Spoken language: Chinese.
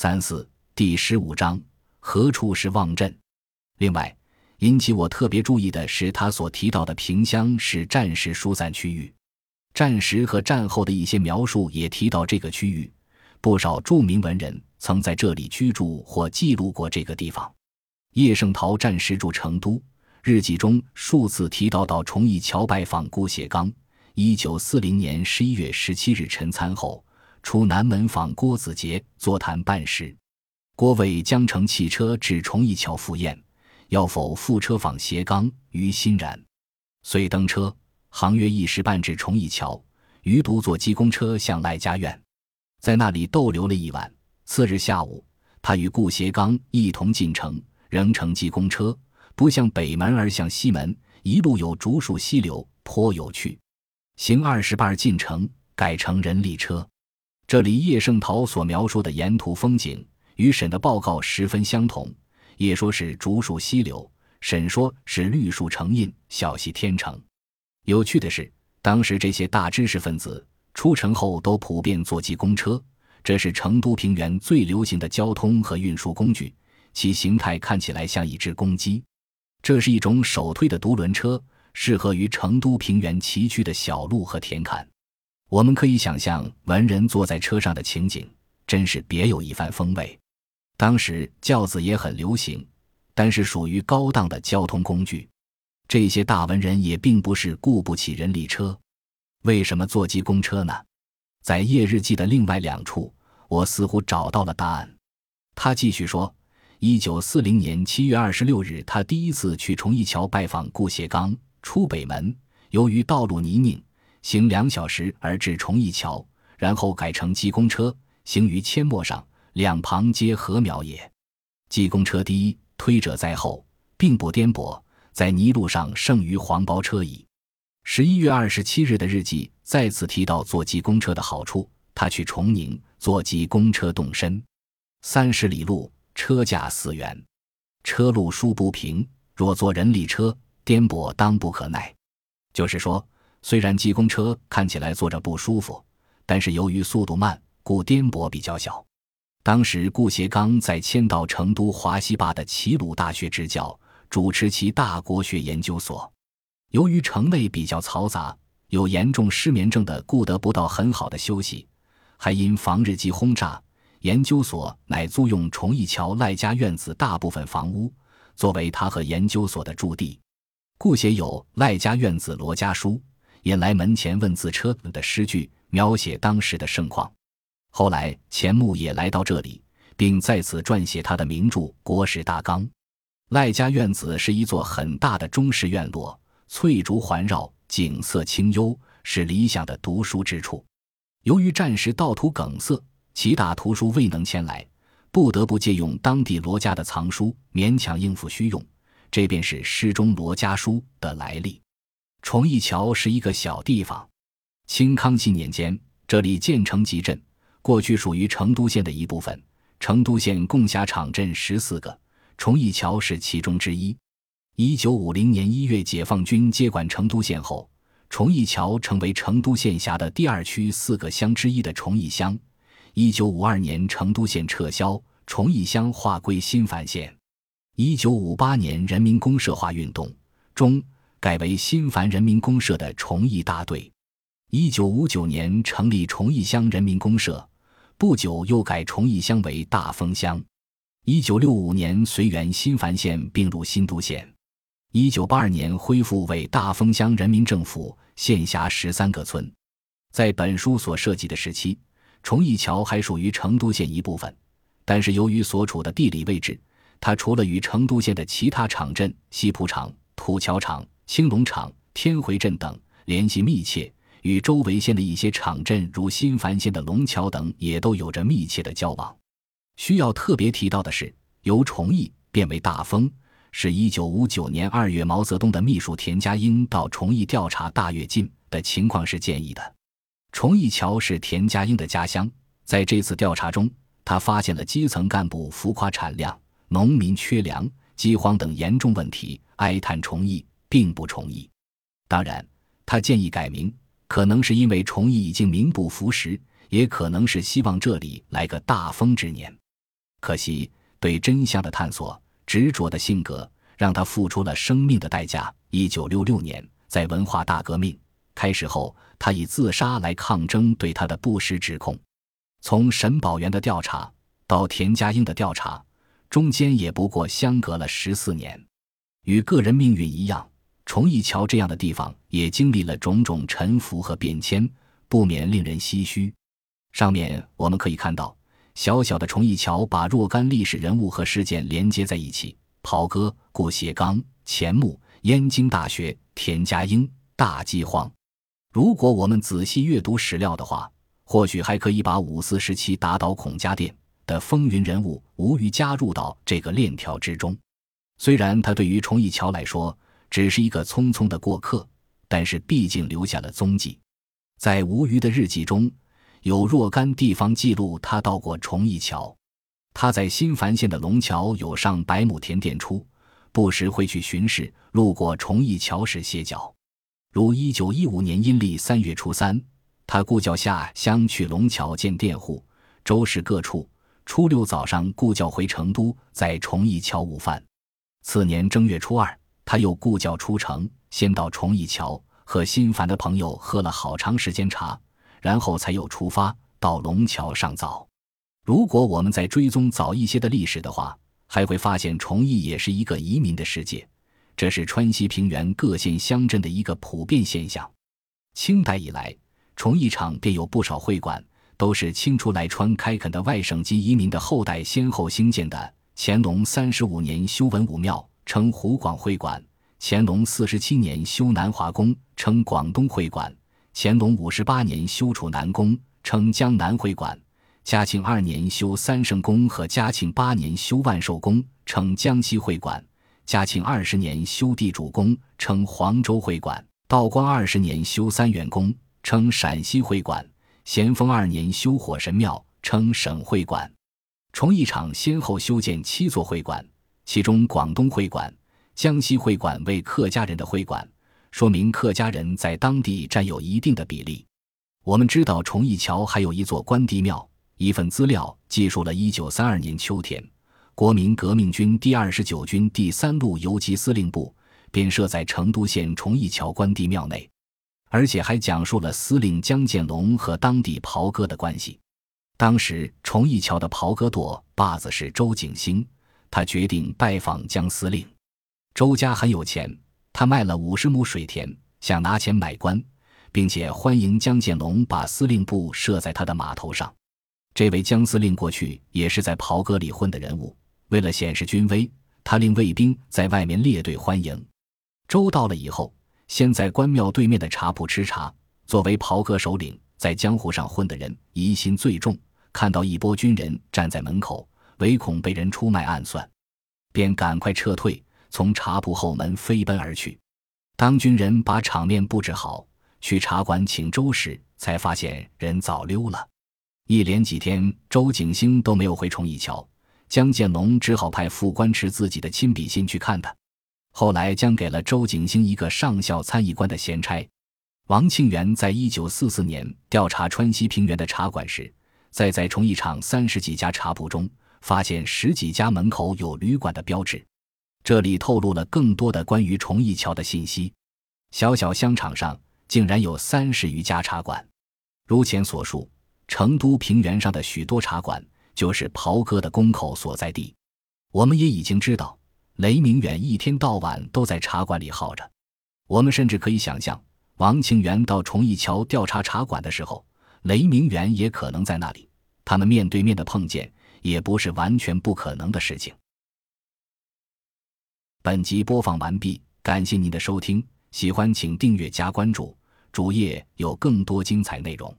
三四第十五章何处是望镇？另外，引起我特别注意的是，他所提到的萍乡是战时疏散区域，战时和战后的一些描述也提到这个区域。不少著名文人曾在这里居住或记录过这个地方。叶圣陶战时住成都，日记中数次提到到崇义桥拜访顾颉刚。一九四零年十一月十七日晨餐后，出南门访郭子杰座谈办事。郭伟将乘汽车至崇义桥赴宴，要否赴车访斜刚，于欣然。遂登车，行约一时半至崇义桥，余独坐鸡公车向赖家院。在那里逗留了一晚。次日下午，他与顾颉刚一同进城，仍乘机公车，不向北门而向西门，一路有竹树溪流，颇有趣。行二十半进城，改乘人力车。这里叶圣陶所描述的沿途风景，与沈的报告十分相同。叶说是竹树溪流，沈说是绿树成荫，小溪天成。有趣的是，当时这些大知识分子。出城后都普遍坐骑公车，这是成都平原最流行的交通和运输工具，其形态看起来像一只公鸡。这是一种手推的独轮车，适合于成都平原崎岖的小路和田坎。我们可以想象文人坐在车上的情景，真是别有一番风味。当时轿子也很流行，但是属于高档的交通工具。这些大文人也并不是雇不起人力车。为什么坐机公车呢？在叶日记的另外两处，我似乎找到了答案。他继续说：，一九四零年七月二十六日，他第一次去崇义桥拜访顾颉刚，出北门，由于道路泥泞，行两小时而至崇义桥，然后改乘鸡公车，行于阡陌上，两旁皆禾苗也。鸡公车第一，推者在后，并不颠簸，在泥路上胜于黄包车矣。十一月二十七日的日记再次提到坐鸡公车的好处。他去崇宁坐鸡公车动身，三十里路，车价四元，车路殊不平，若坐人力车，颠簸当不可耐。就是说，虽然济公车看起来坐着不舒服，但是由于速度慢，故颠簸比较小。当时顾颉刚在迁到成都华西坝的齐鲁大学执教，主持其大国学研究所。由于城内比较嘈杂，有严重失眠症的，顾得不到很好的休息，还因防日机轰炸，研究所乃租用崇义桥赖家院子大部分房屋，作为他和研究所的驻地。顾写有《赖家院子罗家书》，引来门前问字车的诗句，描写当时的盛况。后来钱穆也来到这里，并在此撰写他的名著《国史大纲》。赖家院子是一座很大的中式院落。翠竹环绕，景色清幽，是理想的读书之处。由于战时道途梗塞，其大图书未能迁来，不得不借用当地罗家的藏书，勉强应付需用。这便是诗中罗家书的来历。崇义桥是一个小地方。清康熙年间，这里建成集镇，过去属于成都县的一部分。成都县共辖场镇十四个，崇义桥是其中之一。一九五零年一月，解放军接管成都县后，崇义桥成为成都县辖的第二区四个乡之一的崇义乡。一九五二年，成都县撤销，崇义乡划归新繁县。一九五八年，人民公社化运动中，改为新繁人民公社的崇义大队。一九五九年，成立崇义乡人民公社，不久又改崇义乡为大丰乡。一九六五年，随原新繁县并入新都县。一九八二年恢复为大丰乡人民政府，县辖十三个村。在本书所涉及的时期，崇义桥还属于成都县一部分，但是由于所处的地理位置，它除了与成都县的其他场镇西浦场、土桥场、青龙场、天回镇等联系密切，与周围县的一些场镇如新繁县的龙桥等也都有着密切的交往。需要特别提到的是，由崇义变为大丰。是一九五九年二月，毛泽东的秘书田家英到崇义调查大跃进的情况时建议的。崇义桥是田家英的家乡，在这次调查中，他发现了基层干部浮夸产量、农民缺粮、饥荒等严重问题，哀叹崇义并不崇义。当然，他建议改名，可能是因为崇义已经名不符实，也可能是希望这里来个大丰之年。可惜，对真相的探索、执着的性格，让他付出了生命的代价。一九六六年，在文化大革命开始后，他以自杀来抗争对他的不实指控。从沈宝元的调查到田家英的调查，中间也不过相隔了十四年。与个人命运一样，崇义桥这样的地方也经历了种种沉浮和变迁，不免令人唏嘘。上面我们可以看到。小小的崇义桥把若干历史人物和事件连接在一起：袍哥、顾颉刚、钱穆、燕京大学、田家英、大饥荒。如果我们仔细阅读史料的话，或许还可以把五四时期打倒孔家店的风云人物吴虞加入到这个链条之中。虽然他对于崇义桥来说只是一个匆匆的过客，但是毕竟留下了踪迹。在吴虞的日记中。有若干地方记录他到过崇义桥，他在新繁县的龙桥有上百亩田店出，不时会去巡视，路过崇义桥时歇脚。如一九一五年阴历三月初三，他故叫下乡去龙桥见佃户，周氏各处。初六早上故叫回成都，在崇义桥午饭。次年正月初二，他又故叫出城，先到崇义桥和心烦的朋友喝了好长时间茶。然后才又出发到龙桥上早。如果我们再追踪早一些的历史的话，还会发现崇义也是一个移民的世界，这是川西平原各县乡镇的一个普遍现象。清代以来，崇义场便有不少会馆，都是清初来川开垦的外省籍移民的后代先后兴建的。乾隆三十五年修文武庙，称湖广会馆；乾隆四十七年修南华宫，称广东会馆。乾隆五十八年修楚南宫，称江南会馆；嘉庆二年修三圣宫和嘉庆八年修万寿宫，称江西会馆；嘉庆二十年修地主宫，称黄州会馆；道光二十年修三元宫，称陕西会馆；咸丰二年修火神庙，称省会馆。崇义场先后修建七座会馆，其中广东会馆、江西会馆为客家人的会馆。说明客家人在当地占有一定的比例。我们知道崇义桥还有一座关帝庙。一份资料记述了1932年秋天，国民革命军第二十九军第三路游击司令部便设在成都县崇义桥关帝庙内，而且还讲述了司令江建龙和当地袍哥的关系。当时崇义桥的袍哥舵把子是周景星，他决定拜访江司令。周家很有钱。他卖了五十亩水田，想拿钱买官，并且欢迎江建龙把司令部设在他的码头上。这位江司令过去也是在袍哥里混的人物，为了显示军威，他令卫兵在外面列队欢迎。周到了以后，先在关庙对面的茶铺吃茶。作为袍哥首领，在江湖上混的人疑心最重，看到一波军人站在门口，唯恐被人出卖暗算，便赶快撤退。从茶铺后门飞奔而去。当军人把场面布置好，去茶馆请周时，才发现人早溜了。一连几天，周景星都没有回崇义桥，江建龙只好派副官持自己的亲笔信去看他。后来，将给了周景星一个上校参议官的闲差。王庆元在一九四四年调查川西平原的茶馆时，在在崇义场三十几家茶铺中，发现十几家门口有旅馆的标志。这里透露了更多的关于崇义桥的信息。小小香场上竟然有三十余家茶馆。如前所述，成都平原上的许多茶馆就是袍哥的宫口所在地。我们也已经知道，雷明远一天到晚都在茶馆里耗着。我们甚至可以想象，王庆元到崇义桥调查茶馆的时候，雷明远也可能在那里。他们面对面的碰见，也不是完全不可能的事情。本集播放完毕，感谢您的收听，喜欢请订阅加关注，主页有更多精彩内容。